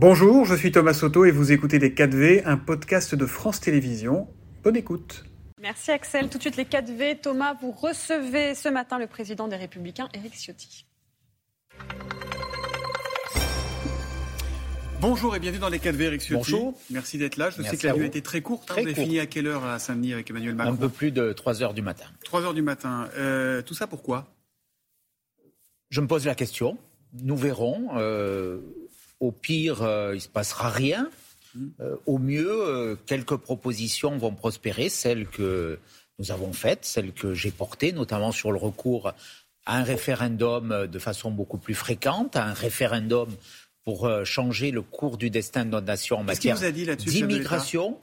Bonjour, je suis Thomas Soto et vous écoutez Les 4V, un podcast de France Télévisions. Bonne écoute. Merci Axel. Tout de suite les 4V. Thomas, vous recevez ce matin le président des Républicains, Éric Ciotti. Bonjour et bienvenue dans les 4V, Eric Ciotti. Bonjour. Merci d'être là. Je Merci sais que la nuit vous. a été très courte. Très vous avez courte. fini à quelle heure à Saint-Denis avec Emmanuel Macron Un peu plus de 3 heures du matin. 3 heures du matin. Euh, tout ça pourquoi? Je me pose la question. Nous verrons. Euh, au pire, euh, il ne se passera rien. Euh, au mieux, euh, quelques propositions vont prospérer, celles que nous avons faites, celles que j'ai portées, notamment sur le recours à un référendum de façon beaucoup plus fréquente, à un référendum pour changer le cours du destin de notre nation en matière d'immigration.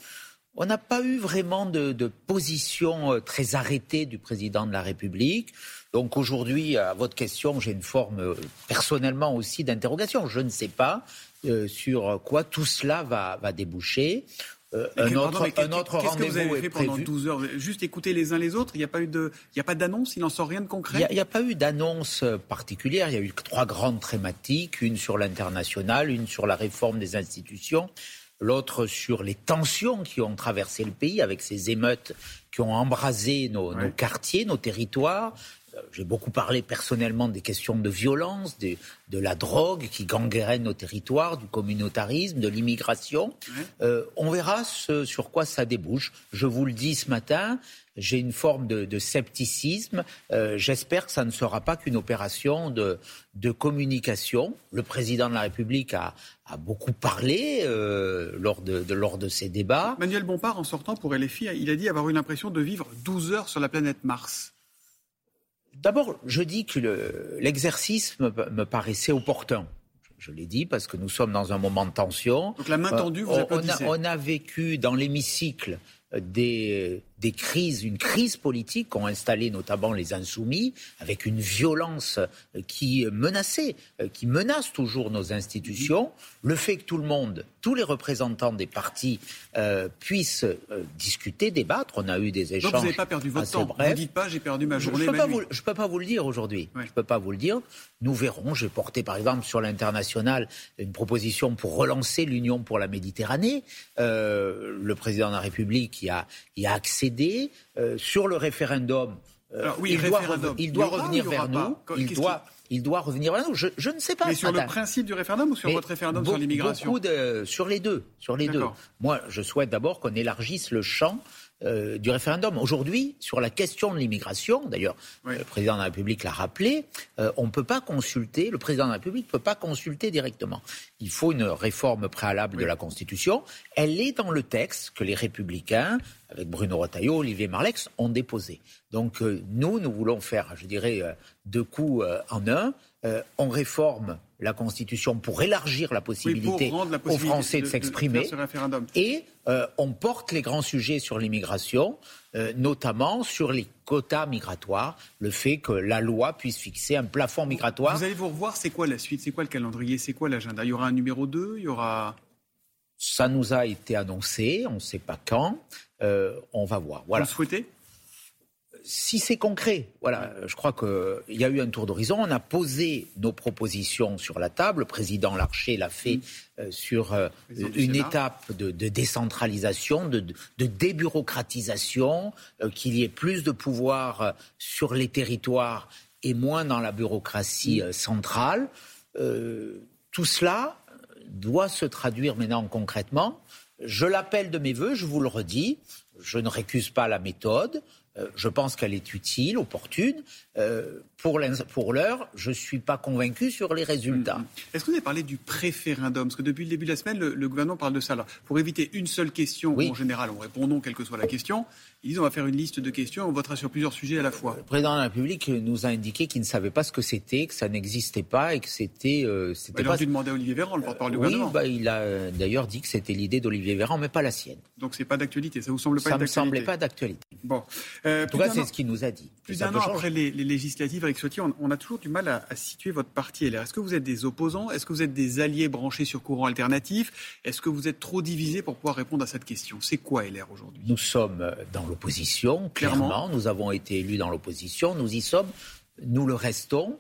On n'a pas eu vraiment de, de position très arrêtée du président de la République. Donc aujourd'hui, à votre question, j'ai une forme euh, personnellement aussi d'interrogation. Je ne sais pas euh, sur quoi tout cela va, va déboucher. Euh, un autre, un autre Qu'est-ce que vous rendez-vous avez est fait pendant prévu. 12 heures? Juste écouter les uns les autres? Il n'y a pas eu de, il n'y a pas d'annonce Il n'en sort rien de Il concret n'y a, pas eu d'annonce particulière. Il y a eu trois grandes thématiques, une sur l'international, une sur la réforme des institutions, l'autre sur les tensions qui ont traversé le pays avec ces émeutes qui ont embrasé nos, Ouais. nos quartiers, nos territoires. Euh, J'ai beaucoup parlé personnellement des questions de violence, de, de la drogue qui gangrène nos territoires, du communautarisme, de l'immigration. Euh, on verra ce sur quoi ça débouche. Je vous le dis ce matin, j'ai une forme de, de scepticisme. Euh, J'espère que ça ne sera pas qu'une opération de, de communication. Le président de la République a, a beaucoup parlé euh, lors, de, de- lors de ces débats. Manuel Bompard, en sortant pour LFI, il a dit avoir eu l'impression de vivre 12 heures sur la planète Mars. D'abord, je dis que le- l'exercice me, me paraissait opportun. Je l'ai dit parce que nous sommes dans un moment de tension. Donc la main Euh, tendue, vous on- on, a, on a vécu dans l'hémicycle euh, des, des crises, une crise politique qu'ont installé notamment les insoumis, avec une violence euh, qui menaçait, euh, qui menace toujours nos institutions. Le fait que tout le monde, tous les représentants des partis euh, puissent euh, discuter, débattre, on a eu des échanges. Donc vous n'avez pas perdu votre temps. brefs. Vous dites pas j'ai perdu ma Je journée, ne peux, pas vous- je peux pas vous le dire aujourd'hui. Ouais. Je peux pas vous le dire. Nous verrons. J'ai porté, par exemple, sur l'international, une proposition pour relancer l'Union pour la Méditerranée. Euh, le président de la République y a, y a accédé. Euh, sur le référendum, euh, Alors oui, il, doit, référendum. il revenir vers nous. Il doit, il doit revenir vers nous. Je, je ne sais pas. Mais sur le principe du référendum ou sur Mais votre référendum sur l'immigration de- Sur les deux. Sur les deux. Moi, je souhaite d'abord qu'on élargisse le champ euh, du référendum. Aujourd'hui, sur la question de l'immigration, d'ailleurs, Oui. le président de la République l'a rappelé, euh, on ne peut pas consulter, le président de la République ne peut pas consulter directement. Il faut une réforme préalable de la Constitution. Elle est dans le texte que les Républicains, avec Bruno Retailleau, Olivier Marlex, ont déposé. Donc euh, nous, nous voulons faire, je dirais, euh, deux coups euh, en un. On réforme la Constitution pour élargir la Oui, possibilité, pour aux Français de, de s'exprimer. Et euh, on porte les grands sujets sur l'immigration, euh, notamment sur les quotas migratoires, le fait que la loi puisse fixer un plafond migratoire. Vous allez vous revoir, c'est quoi la suite? C'est quoi le calendrier? C'est quoi l'agenda? Il y aura un numéro 2 Il y aura... Ça nous a été annoncé, on ne sait pas quand. Euh, on va voir. Voilà. Vous le souhaitez? Si c'est concret, voilà, je crois qu'il y a eu un tour d'horizon. On a posé nos propositions sur la table. Le président Larcher l'a fait euh, sur euh, une étape de, de décentralisation, de, de débureaucratisation, euh, qu'il y ait plus de pouvoir sur les territoires et moins dans la bureaucratie euh, centrale. Tout cela doit se traduire maintenant concrètement. Je l'appelle de mes voeux, je vous le redis. Je ne récuse pas la méthode. Euh, je pense qu'elle est utile, opportune. Euh, pour l'heure, je ne suis pas convaincu sur les résultats. Est-ce que vous avez parlé du préférendum? Parce que depuis le début de la semaine, le, le gouvernement parle de ça. Alors, pour éviter une seule question, Oui. où en général on répond non, quelle que soit la question, ils disent on va faire une liste de questions on votera sur plusieurs sujets à la fois. Le président de la République nous a indiqué qu'il ne savait pas ce que c'était, que ça n'existait pas et que c'était. euh, c'était Il aurait pas... dû demander à Olivier Véran, le porte-parole du Oui, gouvernement. bah, il a euh, d'ailleurs dit que c'était l'idée d'Olivier Véran, mais pas la sienne. Donc c'est pas d'actualité. Ça vous semble pas Ça être ne me semblait d'actualité pas d'actualité. Bon. Euh, En tout cas, c'est ce qu'il nous a dit. Plus d'un an après les, les législatives, avec Ciotti, on, on a toujours du mal à, à situer votre parti LR. Est-ce que vous êtes des opposants? Est-ce que vous êtes des alliés branchés sur courant alternatif? Est-ce que vous êtes trop divisés pour pouvoir répondre à cette question? C'est quoi LR aujourd'hui? Nous sommes dans l'opposition, Clairement. clairement. Nous avons été élus dans l'opposition. Nous y sommes. Nous le restons.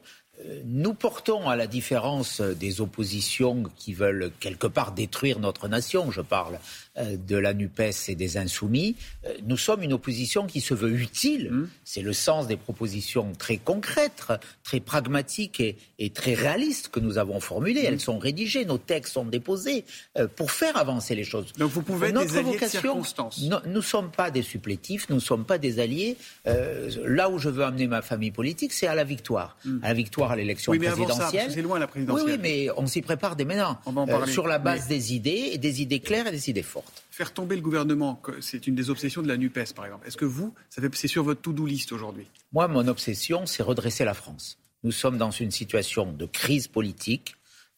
Nous portons, à la différence des oppositions qui veulent quelque part détruire notre nation, je parle euh, de la NUPES et des Insoumis, euh, nous sommes une opposition qui se veut utile. Mmh. C'est le sens des propositions très concrètes, très pragmatiques et, très réalistes que nous avons formulées. Mmh. Elles sont rédigées, nos textes sont déposés euh, pour faire avancer les choses. Donc vous pouvez être des alliés de circonstance. nous ne sommes pas des supplétifs, nous ne sommes pas des alliés. là où je veux amener ma famille politique, c'est à la victoire. Mmh. À la victoire à l'élection oui, présidentielle. C'est loin la présidentielle. Oui, oui, mais on s'y prépare dès maintenant. Euh, sur la base des idées, et des idées claires et des idées fortes. Faire tomber le gouvernement, c'est une des obsessions de la NUPES, par exemple. Est-ce que vous, c'est sur votre to-do list aujourd'hui? Moi, mon obsession, c'est redresser la France. Nous sommes dans une situation de crise politique.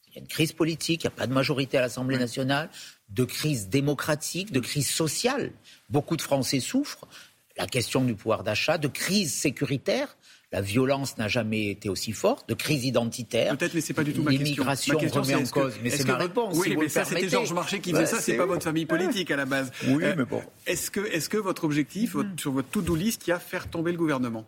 Il y a une crise politique, il n'y a pas de majorité à l'Assemblée nationale, de crise démocratique, de crise sociale. Beaucoup de Français souffrent. La question du pouvoir d'achat, de crise sécuritaire. La violence n'a jamais été aussi forte, de crise identitaire. Peut-être, mais c'est pas du tout ma question. L'immigration remet en cause, mais c'est ma réponse. Oui, mais ça, c'était Georges Marchais qui fait ça, c'est pas votre famille politique à la base. Oui, euh, mais bon. Est-ce que, est-ce que votre objectif, sur votre to-do list, il y a faire tomber le gouvernement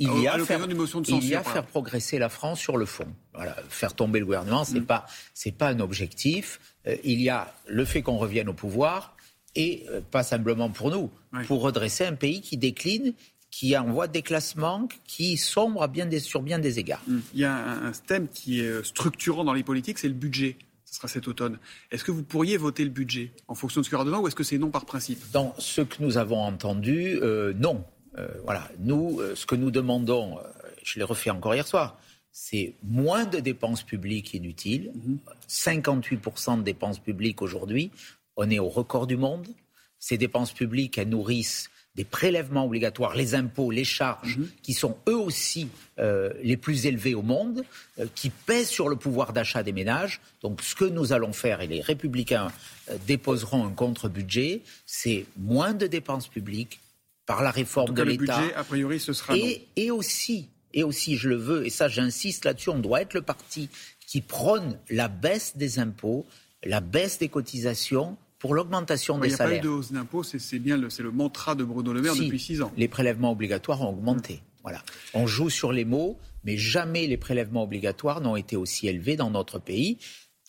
il y a, faire, il y a faire progresser la France sur le fond. Voilà, faire tomber le gouvernement, c'est mm. pas c'est pas un objectif. Euh, il y a le fait qu'on revienne au pouvoir et euh, pas simplement pour nous, pour redresser un pays qui décline qui est en voie de déclassement, qui sombre à bien des, sur bien des égards. Hum. Il y a un, thème qui est structurant dans les politiques, c'est le budget. Ce sera cet automne. Est-ce que vous pourriez voter le budget en fonction de ce qu'il y aura dedans ou est-ce que c'est non par principe? Dans ce que nous avons entendu, euh, non. Euh, voilà. Nous, euh, ce que nous demandons, je l'ai refait encore hier soir, c'est moins de dépenses publiques inutiles. 58% mhm. de dépenses publiques aujourd'hui. On est au record du monde. Ces dépenses publiques, elles nourrissent des prélèvements obligatoires, les impôts, les charges, mhm. qui sont eux aussi euh, les plus élevés au monde, euh, qui pèsent sur le pouvoir d'achat des ménages. Donc ce que nous allons faire, et les républicains euh, déposeront un contre-budget, c'est moins de dépenses publiques par la réforme de l'État. a priori, ce sera et, et aussi, et aussi, je le veux, et ça j'insiste là-dessus, on doit être le parti qui prône la baisse des impôts, la baisse des cotisations pour l'augmentation des salaires. Il n'y a pas eu de hausse d'impôts, c'est bien le, le mantra de Bruno Le Maire depuis six ans. Les prélèvements obligatoires ont augmenté. Voilà. On joue sur les mots, mais jamais les prélèvements obligatoires n'ont été aussi élevés dans notre pays.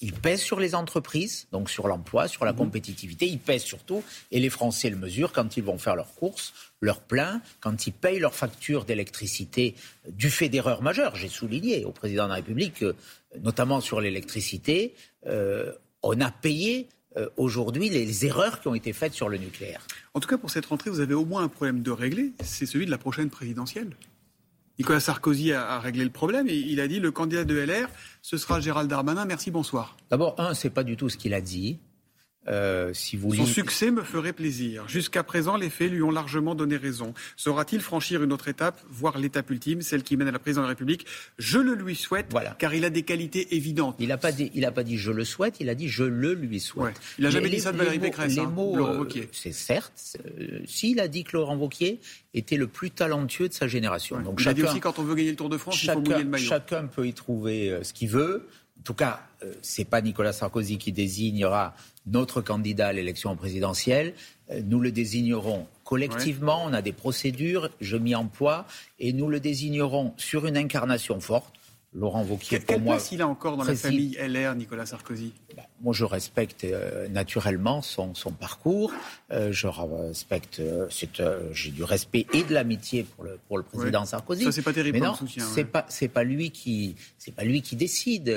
Ils pèsent sur les entreprises, donc sur l'emploi, sur la mhm. compétitivité. Ils pèsent surtout, et les Français le mesurent quand ils vont faire leurs courses, leurs plein, quand ils payent leurs factures d'électricité du fait d'erreurs majeures. J'ai souligné au président de la République, notamment sur l'électricité, euh, on a payé euh, aujourd'hui les erreurs qui ont été faites sur le nucléaire. En tout cas, pour cette rentrée, vous avez au moins un problème de régler, c'est celui de la prochaine présidentielle. Nicolas Sarkozy a, réglé le problème et il a dit le candidat de LR, ce sera Gérald Darmanin. Merci, bonsoir. D'abord, un, c'est pas du tout ce qu'il a dit. Euh, si vous Son succès me ferait plaisir. Jusqu'à présent, les faits lui ont largement donné raison. Saura-t-il franchir une autre étape, voire l'étape ultime, celle qui mène à la présidence de la République? Je le lui souhaite, car il a des qualités évidentes. Il n'a pas, dit, pas dit je le souhaite, il a dit je le lui souhaite. Il n'a jamais dit ça de Valérie Pécresse, hein, Laurent euh, C'est certes. Euh, s'il a dit que Laurent Wauquiez était le plus talentueux de sa génération. Donc il chacun, a dit aussi quand on veut gagner le Tour de France, il faut mouiller le maillot. Chacun peut y trouver ce qu'il veut. En tout cas, c'est pas Nicolas Sarkozy qui désignera notre candidat à l'élection présidentielle. Euh, nous le désignerons collectivement, on a des procédures, je m'y emploie, et nous le désignerons sur une incarnation forte. Laurent Wauquiez, pour moi. place il a encore dans la famille LR, Nicolas Sarkozy? Bah, Moi, je respecte euh, naturellement son, parcours. Euh, je respecte. J'ai du respect et de l'amitié pour le, pour le président Sarkozy. Ça, c'est pas terrible. Mais non, c'est pas lui qui c'est pas lui qui décide.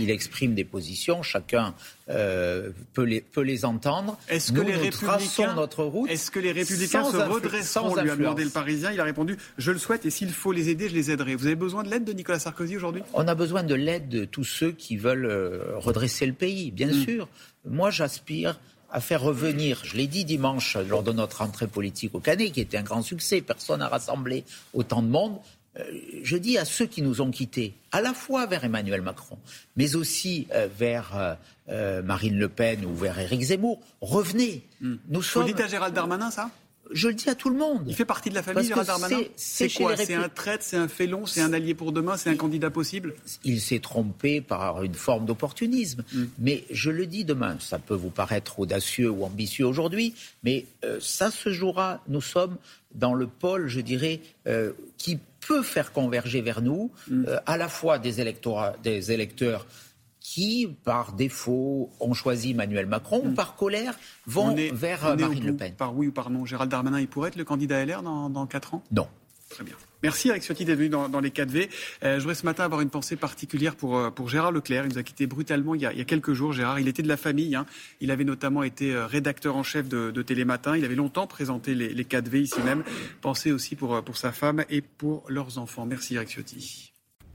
Il exprime des positions. Chacun euh, peut, les, peut les entendre. Est-ce que, les républicains, notre route est-ce que les républicains se redresseront lui a demandé le Parisien. Il a répondu Je le souhaite et s'il faut les aider, je les aiderai. Vous avez besoin de l'aide de Nicolas Sarkozy aujourd'hui? On a besoin de l'aide de tous ceux qui veulent euh, redresser le pays, bien hmm. sûr. Moi, j'aspire à faire revenir, je l'ai dit dimanche lors de notre entrée politique au Canet, qui était un grand succès, personne n'a rassemblé autant de monde, je dis à ceux qui nous ont quittés, à la fois vers Emmanuel Macron, mais aussi euh, vers euh, Marine Le Pen ou vers Éric Zemmour, revenez. Hmm. Nous sommes... Vous dites à Gérald Darmanin ça? Je le dis à tout le monde. Il fait partie de la famille, Gérald Darmanin C'est quoi C'est un traître, c'est un félon, c'est un allié pour demain, c'est un candidat possible? Il s'est trompé par une forme d'opportunisme. Mm. Mais je le dis demain, ça peut vous paraître audacieux ou ambitieux aujourd'hui, mais euh, ça se jouera. Nous sommes dans le pôle, je dirais, euh, qui peut faire converger vers nous mm. euh, à la fois des, des électeurs qui, par défaut, ont choisi Emmanuel Macron ou mm. par colère vont vers Marine Le Pen. Par oui ou par non, Gérald Darmanin, il pourrait être le candidat LR dans, dans 4 ans? Non. Très bien. Merci Eric Ciotti d'être venu dans, les 4V. Euh, je voudrais ce matin avoir une pensée particulière pour, euh, pour Gérard Leclerc. Il nous a quitté brutalement il y a, il y a quelques jours. Gérard, il était de la famille. Hein. Il avait notamment été euh, rédacteur en chef de, de Télématin. Il avait longtemps présenté les, les 4V ici même. Pensez aussi pour, pour sa femme et pour leurs enfants. Merci Eric Ciotti.